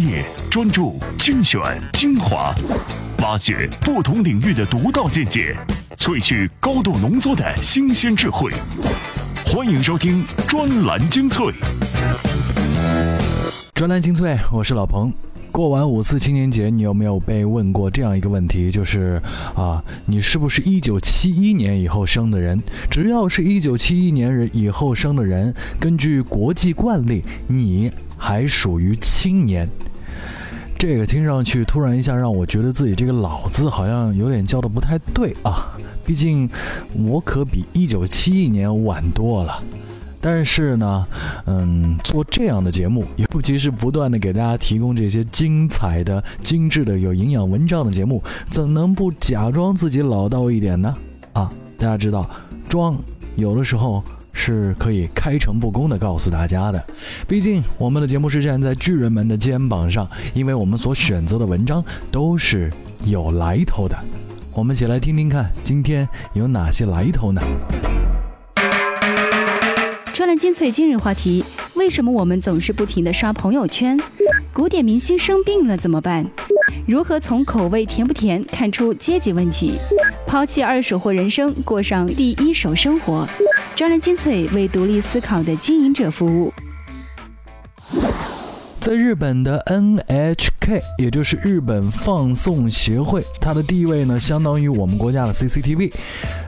业、专注、精选、精华，挖掘不同领域的独到见解，萃取高度浓缩的新鲜智慧。欢迎收听专栏精粹。专栏精粹，我是老彭。过完五四青年节，你有没有被问过这样一个问题？就是啊，你是不是一九七一年以后生的人？只要是一九七一年人以后生的人，根据国际惯例，你还属于青年。这个听上去突然一下让我觉得自己这个“老”字好像有点叫的不太对啊。毕竟我可比一九七一年晚多了。但是呢，嗯，做这样的节目，尤其是不断的给大家提供这些精彩的、精致的、有营养文章的节目，怎能不假装自己老道一点呢？啊，大家知道，装有的时候是可以开诚布公的告诉大家的。毕竟我们的节目是站在巨人们的肩膀上，因为我们所选择的文章都是有来头的。我们一起来听听看，今天有哪些来头呢？专栏精粹今日话题：为什么我们总是不停的刷朋友圈？古典明星生病了怎么办？如何从口味甜不甜看出阶级问题？抛弃二手货人生，过上第一手生活。专栏精粹为独立思考的经营者服务。在日本的 NHK，也就是日本放送协会，它的地位呢，相当于我们国家的 CCTV。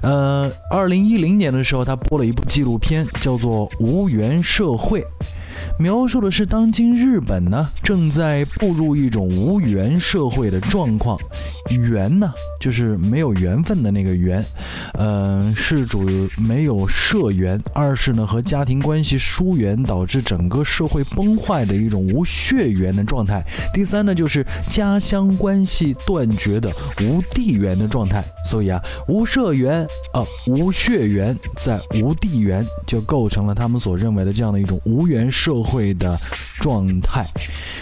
呃，二零一零年的时候，它播了一部纪录片，叫做《无缘社会》。描述的是当今日本呢正在步入一种无缘社会的状况，缘呢就是没有缘分的那个缘，嗯，是主没有社缘；二是呢和家庭关系疏远导致整个社会崩坏的一种无血缘的状态；第三呢就是家乡关系断绝的无地缘的状态。所以啊，无社缘啊，无血缘，在无地缘就构成了他们所认为的这样的一种无缘社。会的状态，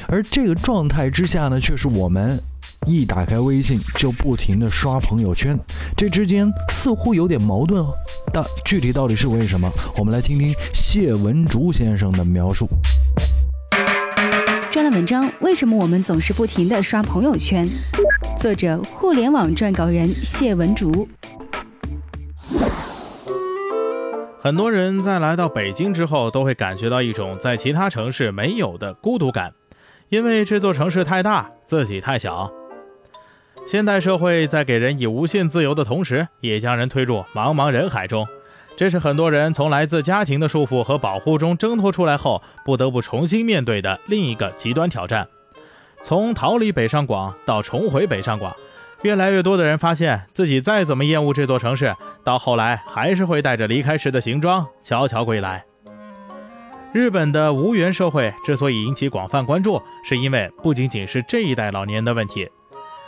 而这个状态之下呢，却是我们一打开微信就不停的刷朋友圈，这之间似乎有点矛盾哦。但具体到底是为什么？我们来听听谢文竹先生的描述。专栏文章：为什么我们总是不停的刷朋友圈？作者：互联网撰稿人谢文竹。很多人在来到北京之后，都会感觉到一种在其他城市没有的孤独感，因为这座城市太大，自己太小。现代社会在给人以无限自由的同时，也将人推入茫茫人海中，这是很多人从来自家庭的束缚和保护中挣脱出来后，不得不重新面对的另一个极端挑战。从逃离北上广到重回北上广。越来越多的人发现自己再怎么厌恶这座城市，到后来还是会带着离开时的行装悄悄归来。日本的无缘社会之所以引起广泛关注，是因为不仅仅是这一代老年人的问题。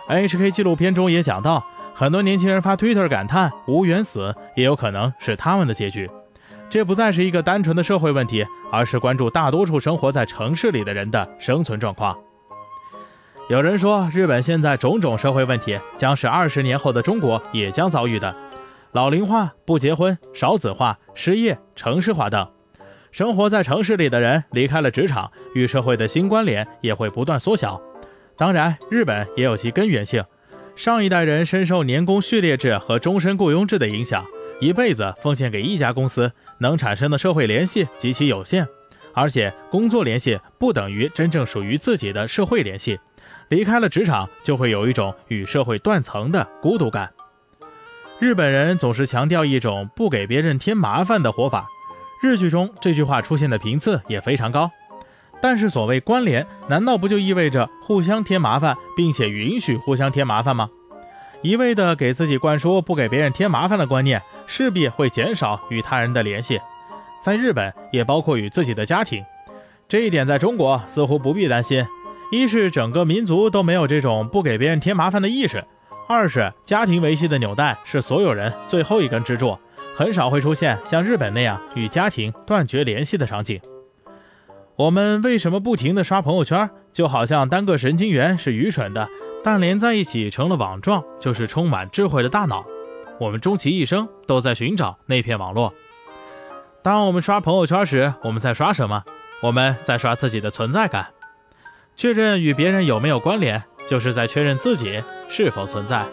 HK 纪录片中也讲到，很多年轻人发 Twitter 感叹“无缘死”也有可能是他们的结局。这不再是一个单纯的社会问题，而是关注大多数生活在城市里的人的生存状况。有人说，日本现在种种社会问题，将是二十年后的中国也将遭遇的：老龄化、不结婚、少子化、失业、城市化等。生活在城市里的人离开了职场，与社会的新关联也会不断缩小。当然，日本也有其根源性，上一代人深受年功序列制和终身雇佣制的影响，一辈子奉献给一家公司，能产生的社会联系极其有限，而且工作联系不等于真正属于自己的社会联系。离开了职场，就会有一种与社会断层的孤独感。日本人总是强调一种不给别人添麻烦的活法，日剧中这句话出现的频次也非常高。但是所谓关联，难道不就意味着互相添麻烦，并且允许互相添麻烦吗？一味的给自己灌输不给别人添麻烦的观念，势必会减少与他人的联系。在日本，也包括与自己的家庭。这一点在中国似乎不必担心。一是整个民族都没有这种不给别人添麻烦的意识，二是家庭维系的纽带是所有人最后一根支柱，很少会出现像日本那样与家庭断绝联系的场景。我们为什么不停地刷朋友圈？就好像单个神经元是愚蠢的，但连在一起成了网状，就是充满智慧的大脑。我们终其一生都在寻找那片网络。当我们刷朋友圈时，我们在刷什么？我们在刷自己的存在感。确认与别人有没有关联，就是在确认自己是否存在。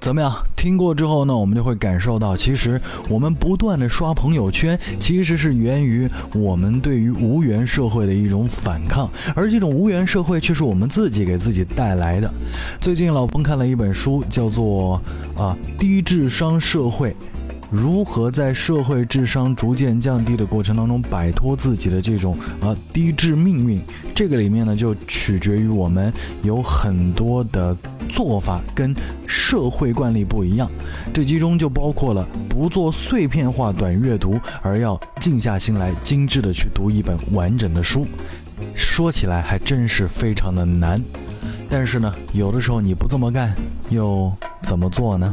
怎么样？听过之后呢，我们就会感受到，其实我们不断的刷朋友圈，其实是源于我们对于无缘社会的一种反抗，而这种无缘社会却是我们自己给自己带来的。最近老彭看了一本书，叫做《啊低智商社会》。如何在社会智商逐渐降低的过程当中摆脱自己的这种啊低智命运？这个里面呢，就取决于我们有很多的做法跟社会惯例不一样。这其中就包括了不做碎片化短阅读，而要静下心来精致的去读一本完整的书。说起来还真是非常的难，但是呢，有的时候你不这么干，又怎么做呢？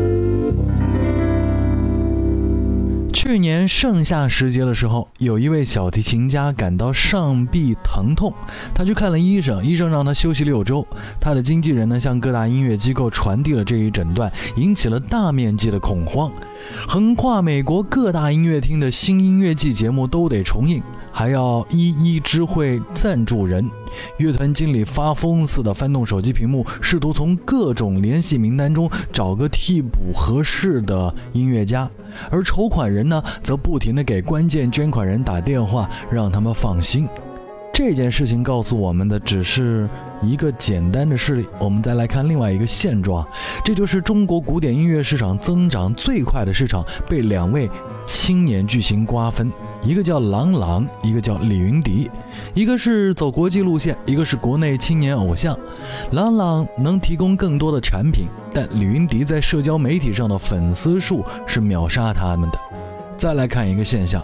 去年盛夏时节的时候，有一位小提琴家感到上臂疼痛，他去看了医生，医生让他休息六周。他的经纪人呢，向各大音乐机构传递了这一诊断，引起了大面积的恐慌。横跨美国各大音乐厅的新音乐季节目都得重映，还要一一知会赞助人。乐团经理发疯似的翻动手机屏幕，试图从各种联系名单中找个替补合适的音乐家，而筹款人呢，则不停地给关键捐款人打电话，让他们放心。这件事情告诉我们的只是一个简单的事例。我们再来看另外一个现状，这就是中国古典音乐市场增长最快的市场被两位青年巨星瓜分，一个叫郎朗，一个叫李云迪，一个是走国际路线，一个是国内青年偶像。郎朗能提供更多的产品，但李云迪在社交媒体上的粉丝数是秒杀他们的。再来看一个现象。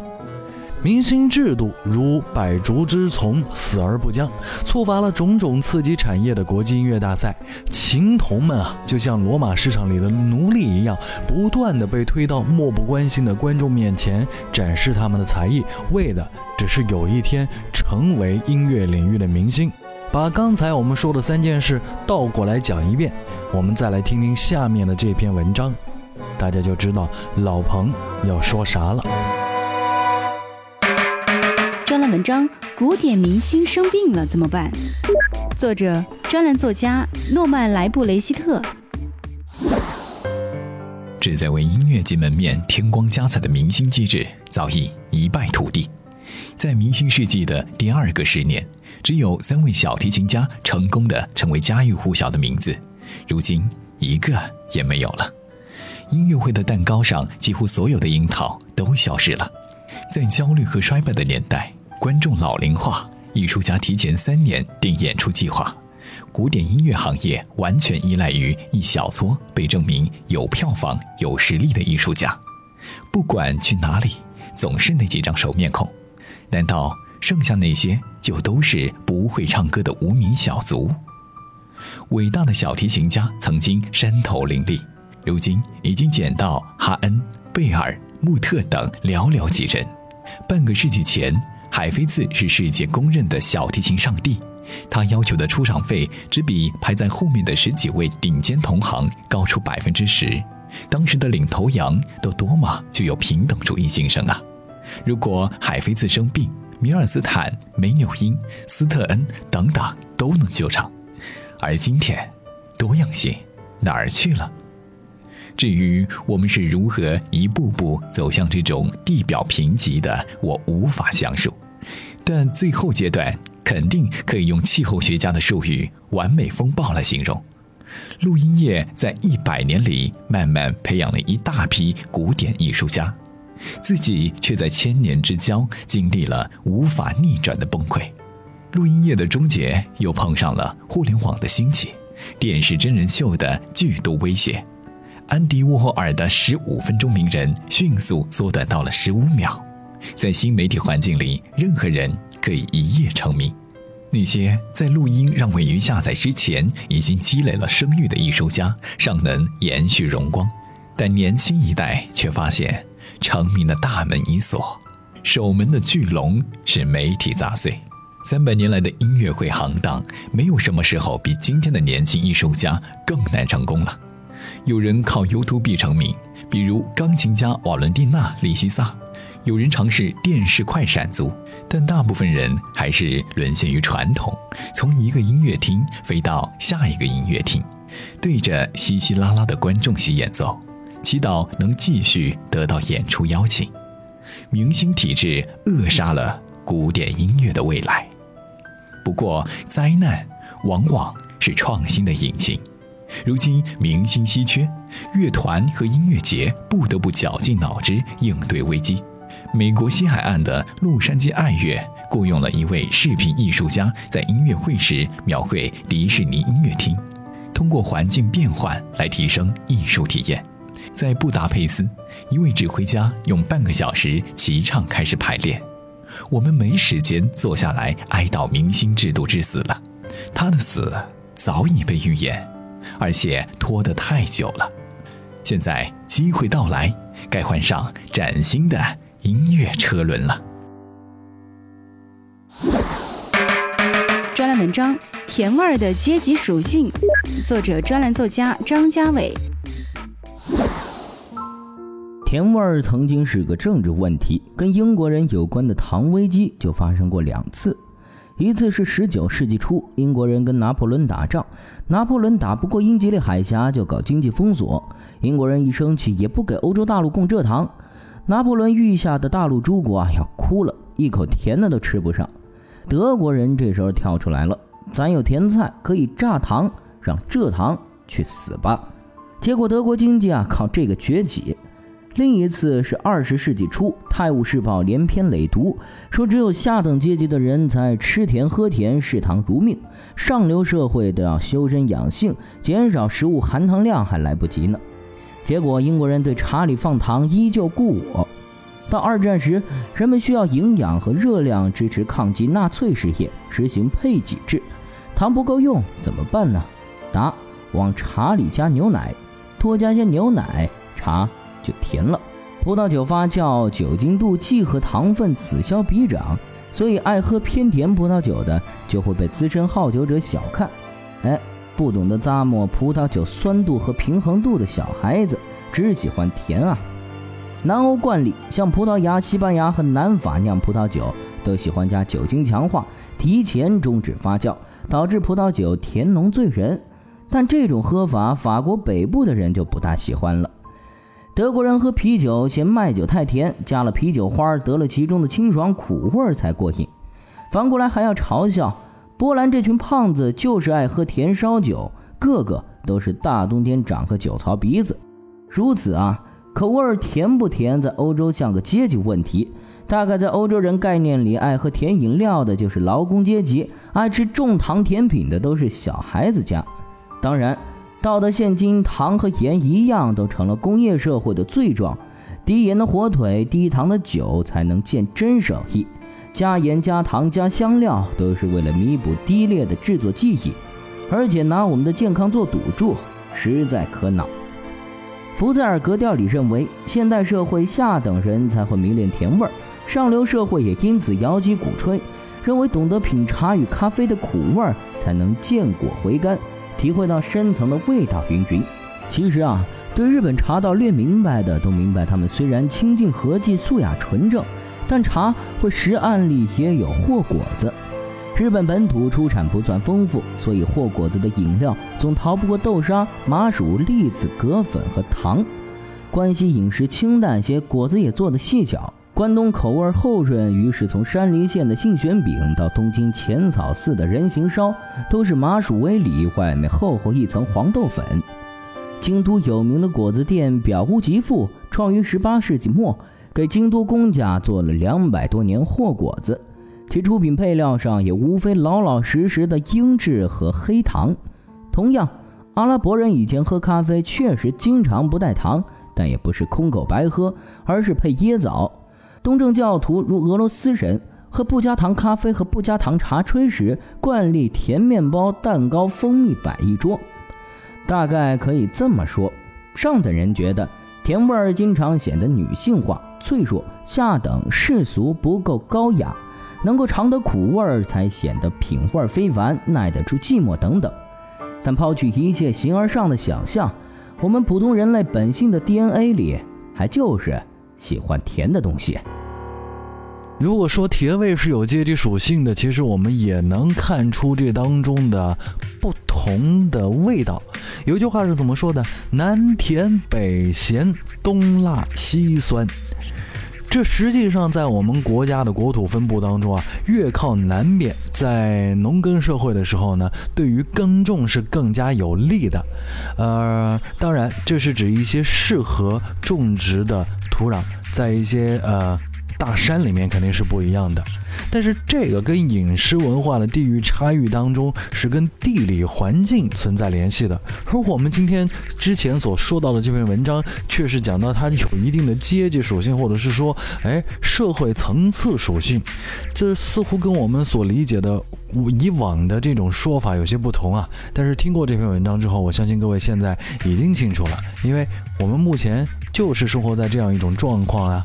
明星制度如百足之虫，死而不僵，触发了种种刺激产业的国际音乐大赛。琴童们啊，就像罗马市场里的奴隶一样，不断的被推到漠不关心的观众面前展示他们的才艺，为的只是有一天成为音乐领域的明星。把刚才我们说的三件事倒过来讲一遍，我们再来听听下面的这篇文章，大家就知道老彭要说啥了。文章：古典明星生病了怎么办？作者：专栏作家诺曼莱布雷希特。旨在为音乐界门面添光加彩的明星机制早已一败涂地。在明星世纪的第二个十年，只有三位小提琴家成功的成为家喻户晓的名字，如今一个也没有了。音乐会的蛋糕上几乎所有的樱桃都消失了。在焦虑和衰败的年代，观众老龄化，艺术家提前三年定演出计划，古典音乐行业完全依赖于一小撮被证明有票房、有实力的艺术家。不管去哪里，总是那几张熟面孔。难道剩下那些就都是不会唱歌的无名小卒？伟大的小提琴家曾经山头林立，如今已经减到哈恩、贝尔、穆特等寥寥几人。半个世纪前，海菲兹是世界公认的小提琴上帝，他要求的出场费只比排在后面的十几位顶尖同行高出百分之十。当时的领头羊都多么具有平等主义精神啊！如果海菲兹生病，米尔斯坦、梅纽因、斯特恩等等都能救场，而今天，多样性哪儿去了？至于我们是如何一步步走向这种地表贫瘠的，我无法详述。但最后阶段肯定可以用气候学家的术语“完美风暴”来形容。录音业在一百年里慢慢培养了一大批古典艺术家，自己却在千年之交经历了无法逆转的崩溃。录音业的终结又碰上了互联网的兴起，电视真人秀的剧毒威胁。安迪沃霍尔的十五分钟名人迅速缩短到了十五秒，在新媒体环境里，任何人可以一夜成名。那些在录音让位于下载之前已经积累了声誉的艺术家，尚能延续荣光，但年轻一代却发现成名的大门已锁，守门的巨龙是媒体砸碎。三百年来的音乐会行当，没有什么时候比今天的年轻艺术家更难成功了。有人靠 YouTube 成名，比如钢琴家瓦伦蒂娜·利西萨；有人尝试电视快闪族，但大部分人还是沦陷于传统，从一个音乐厅飞到下一个音乐厅，对着稀稀拉拉的观众席演奏，祈祷能继续得到演出邀请。明星体制扼杀了古典音乐的未来。不过，灾难往往是创新的引擎。如今明星稀缺，乐团和音乐节不得不绞尽脑汁应对危机。美国西海岸的洛杉矶爱乐雇佣了一位视频艺术家，在音乐会时描绘迪士尼音乐厅，通过环境变换来提升艺术体验。在布达佩斯，一位指挥家用半个小时齐唱开始排练。我们没时间坐下来哀悼明星制度之死了，他的死早已被预言，而且拖得太久了。现在机会到来，该换上崭新的音乐车轮了。专栏文章：甜味儿的阶级属性，作者专栏作家张家伟。甜味儿曾经是个政治问题，跟英国人有关的糖危机就发生过两次。一次是19世纪初，英国人跟拿破仑打仗，拿破仑打不过英吉利海峡，就搞经济封锁。英国人一生气，也不给欧洲大陆供蔗糖。拿破仑御下的大陆诸国啊，要哭了，一口甜的都吃不上。德国人这时候跳出来了，咱有甜菜可以榨糖，让蔗糖去死吧。结果德国经济啊，靠这个崛起。另一次是二十世纪初，《泰晤士报》连篇累牍，说只有下等阶级的人才吃甜喝甜，嗜糖如命；上流社会都要修身养性，减少食物含糖量还来不及呢。结果英国人对茶里放糖依旧故我。到二战时，人们需要营养和热量支持抗击纳粹事业，实行配给制，糖不够用怎么办呢？答：往茶里加牛奶，多加些牛奶，茶。就甜了。葡萄酒发酵，酒精度、计和糖分此消彼长，所以爱喝偏甜葡萄酒的就会被资深好酒者小看。哎，不懂得咂摸葡萄酒酸度和平衡度的小孩子，只喜欢甜啊。南欧惯例，像葡萄牙、西班牙和南法酿葡萄酒，都喜欢加酒精强化，提前终止发酵，导致葡萄酒甜浓醉人。但这种喝法，法国北部的人就不大喜欢了。德国人喝啤酒嫌麦酒太甜，加了啤酒花，得了其中的清爽苦味才过瘾。反过来还要嘲笑波兰这群胖子，就是爱喝甜烧酒，个个都是大冬天长个酒槽鼻子。如此啊，口味甜不甜，在欧洲像个阶级问题。大概在欧洲人概念里，爱喝甜饮料的就是劳工阶级，爱吃重糖甜品的都是小孩子家。当然。到的现今，糖和盐一样，都成了工业社会的罪状。低盐的火腿、低糖的酒，才能见真手艺。加盐、加糖、加香料，都是为了弥补低劣的制作技艺，而且拿我们的健康做赌注，实在可恼。福在尔格调里认为，现代社会下等人才会迷恋甜味儿，上流社会也因此摇旗鼓吹，认为懂得品茶与咖啡的苦味儿，才能见果回甘。体会到深层的味道，云云。其实啊，对日本茶道略明白的都明白，他们虽然清净和气、素雅纯正，但茶会食案里也有货果子。日本本土出产不算丰富，所以货果子的饮料总逃不过豆沙、麻薯、栗子、葛粉和糖。关西饮食清淡些，果子也做得细巧。关东口味厚润，于是从山梨县的杏旋饼到东京浅草寺的人形烧，都是麻薯为里，外面厚厚一层黄豆粉。京都有名的果子店表屋吉富，创于十八世纪末，给京都公家做了两百多年货果子，其出品配料上也无非老老实实的英制和黑糖。同样，阿拉伯人以前喝咖啡确实经常不带糖，但也不是空口白喝，而是配椰枣。东正教徒如俄罗斯人喝不加糖咖啡和不加糖茶吹时，惯例甜面包、蛋糕、蜂蜜摆一桌。大概可以这么说：上等人觉得甜味儿经常显得女性化、脆弱；下等世俗不够高雅。能够尝得苦味儿，才显得品味非凡，耐得住寂寞等等。但抛去一切形而上的想象，我们普通人类本性的 DNA 里，还就是喜欢甜的东西。如果说甜味是有阶级属性的，其实我们也能看出这当中的不同的味道。有句话是怎么说的？南甜北咸，东辣西酸。这实际上在我们国家的国土分布当中啊，越靠南边，在农耕社会的时候呢，对于耕种是更加有利的。呃，当然，这是指一些适合种植的土壤，在一些呃。大山里面肯定是不一样的，但是这个跟饮食文化的地域差异当中是跟地理环境存在联系的。而我们今天之前所说到的这篇文章，却是讲到它有一定的阶级属性，或者是说，哎，社会层次属性，这似乎跟我们所理解的我以往的这种说法有些不同啊。但是听过这篇文章之后，我相信各位现在已经清楚了，因为我们目前。就是生活在这样一种状况啊，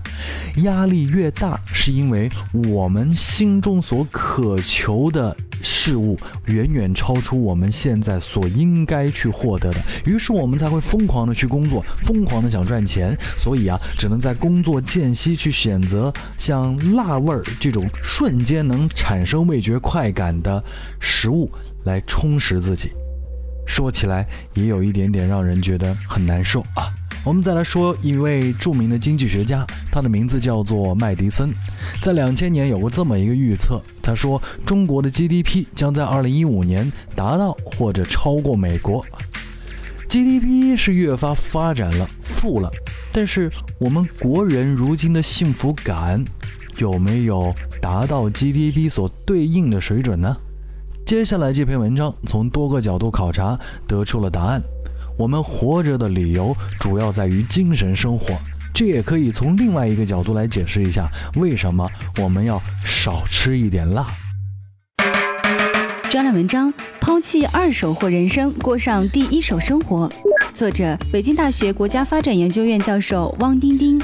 压力越大，是因为我们心中所渴求的事物远远超出我们现在所应该去获得的，于是我们才会疯狂的去工作，疯狂的想赚钱，所以啊，只能在工作间隙去选择像辣味儿这种瞬间能产生味觉快感的食物来充实自己。说起来也有一点点让人觉得很难受啊。我们再来说一位著名的经济学家，他的名字叫做麦迪森，在两千年有过这么一个预测，他说中国的 GDP 将在二零一五年达到或者超过美国。GDP 是越发发展了，富了，但是我们国人如今的幸福感有没有达到 GDP 所对应的水准呢？接下来这篇文章从多个角度考察，得出了答案。我们活着的理由主要在于精神生活，这也可以从另外一个角度来解释一下，为什么我们要少吃一点辣。专栏文章：抛弃二手货人生，过上第一手生活。作者：北京大学国家发展研究院教授汪丁丁。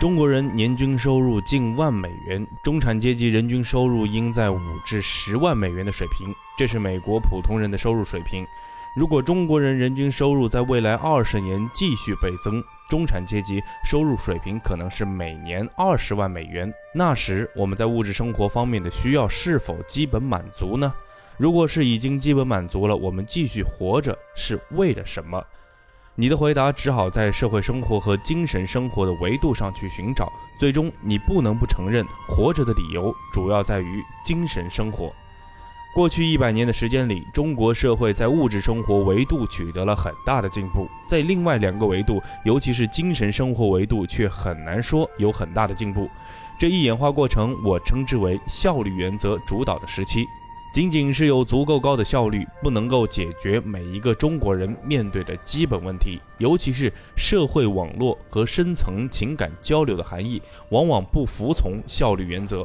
中国人年均收入近万美元，中产阶级人均收入应在五至十万美元的水平，这是美国普通人的收入水平。如果中国人人均收入在未来二十年继续倍增，中产阶级收入水平可能是每年二十万美元。那时我们在物质生活方面的需要是否基本满足呢？如果是已经基本满足了，我们继续活着是为了什么？你的回答只好在社会生活和精神生活的维度上去寻找。最终，你不能不承认，活着的理由主要在于精神生活。过去一百年的时间里，中国社会在物质生活维度取得了很大的进步，在另外两个维度，尤其是精神生活维度，却很难说有很大的进步。这一演化过程，我称之为效率原则主导的时期。仅仅是有足够高的效率，不能够解决每一个中国人面对的基本问题，尤其是社会网络和深层情感交流的含义，往往不服从效率原则。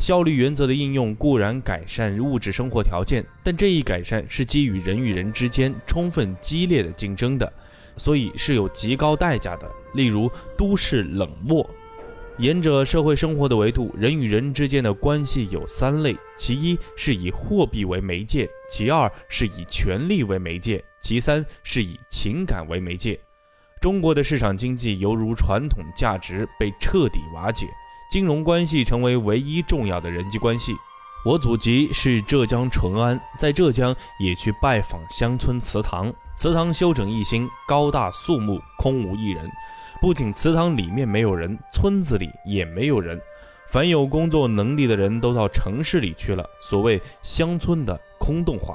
效率原则的应用固然改善物质生活条件，但这一改善是基于人与人之间充分激烈的竞争的，所以是有极高代价的。例如，都市冷漠。沿着社会生活的维度，人与人之间的关系有三类：其一是以货币为媒介，其二是以权力为媒介，其三是以情感为媒介。中国的市场经济犹如传统价值被彻底瓦解，金融关系成为唯一重要的人际关系。我祖籍是浙江淳安，在浙江也去拜访乡村祠堂，祠堂修整一新，高大肃穆，空无一人。不仅祠堂里面没有人，村子里也没有人，凡有工作能力的人都到城市里去了。所谓乡村的空洞化，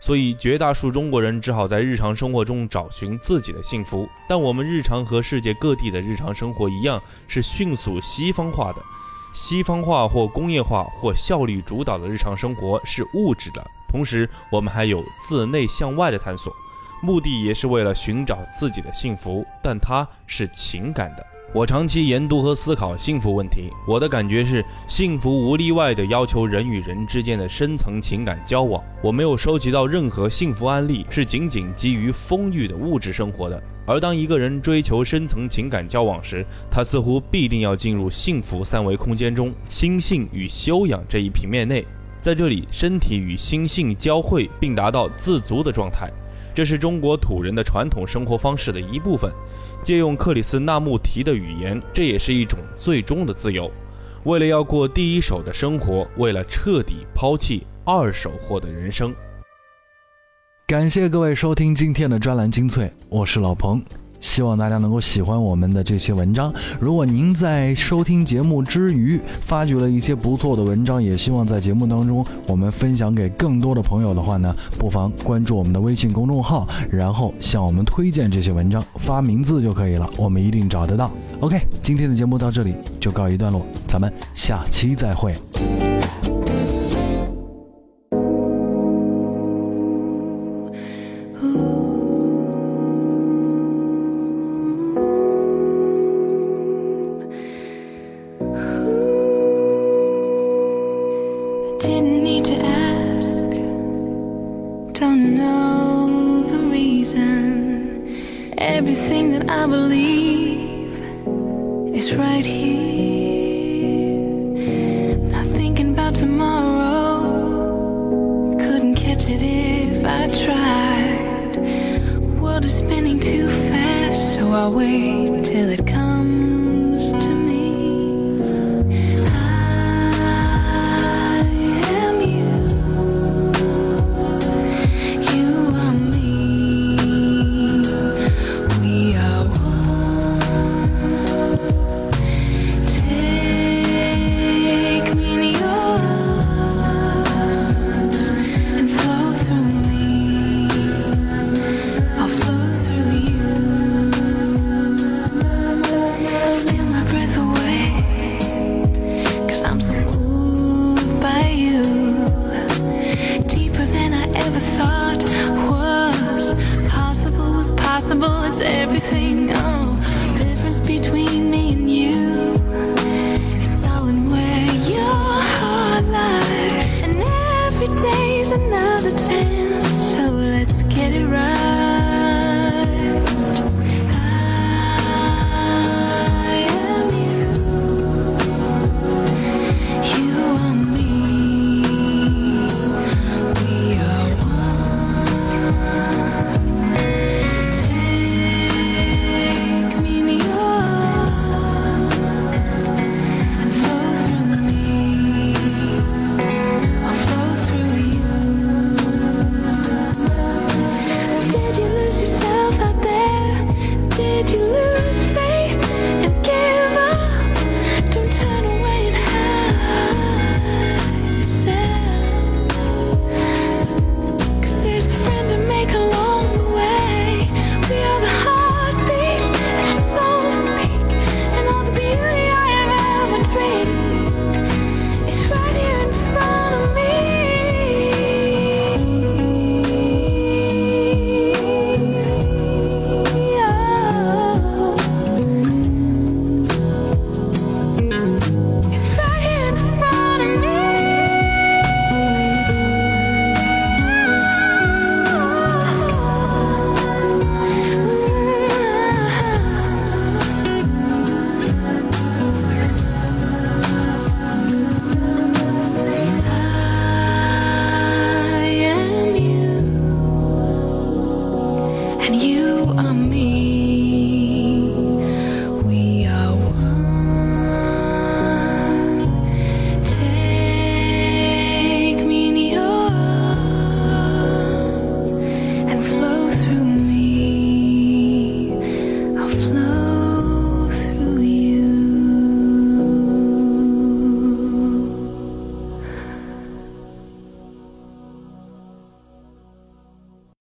所以绝大数中国人只好在日常生活中找寻自己的幸福。但我们日常和世界各地的日常生活一样，是迅速西方化的。西方化或工业化或效率主导的日常生活是物质的，同时我们还有自内向外的探索。目的也是为了寻找自己的幸福，但它是情感的。我长期研读和思考幸福问题，我的感觉是，幸福无例外地要求人与人之间的深层情感交往。我没有收集到任何幸福案例是仅仅基于丰裕的物质生活的。而当一个人追求深层情感交往时，他似乎必定要进入幸福三维空间中心性与修养这一平面内，在这里，身体与心性交汇并达到自足的状态。这是中国土人的传统生活方式的一部分。借用克里斯纳穆提的语言，这也是一种最终的自由。为了要过第一手的生活，为了彻底抛弃二手货的人生。感谢各位收听今天的专栏精粹，我是老彭。希望大家能够喜欢我们的这些文章。如果您在收听节目之余发掘了一些不错的文章，也希望在节目当中我们分享给更多的朋友的话呢，不妨关注我们的微信公众号，然后向我们推荐这些文章，发名字就可以了，我们一定找得到。OK，今天的节目到这里就告一段落，咱们下期再会。It if I tried. World is spinning too fast, so I'll wait till it comes.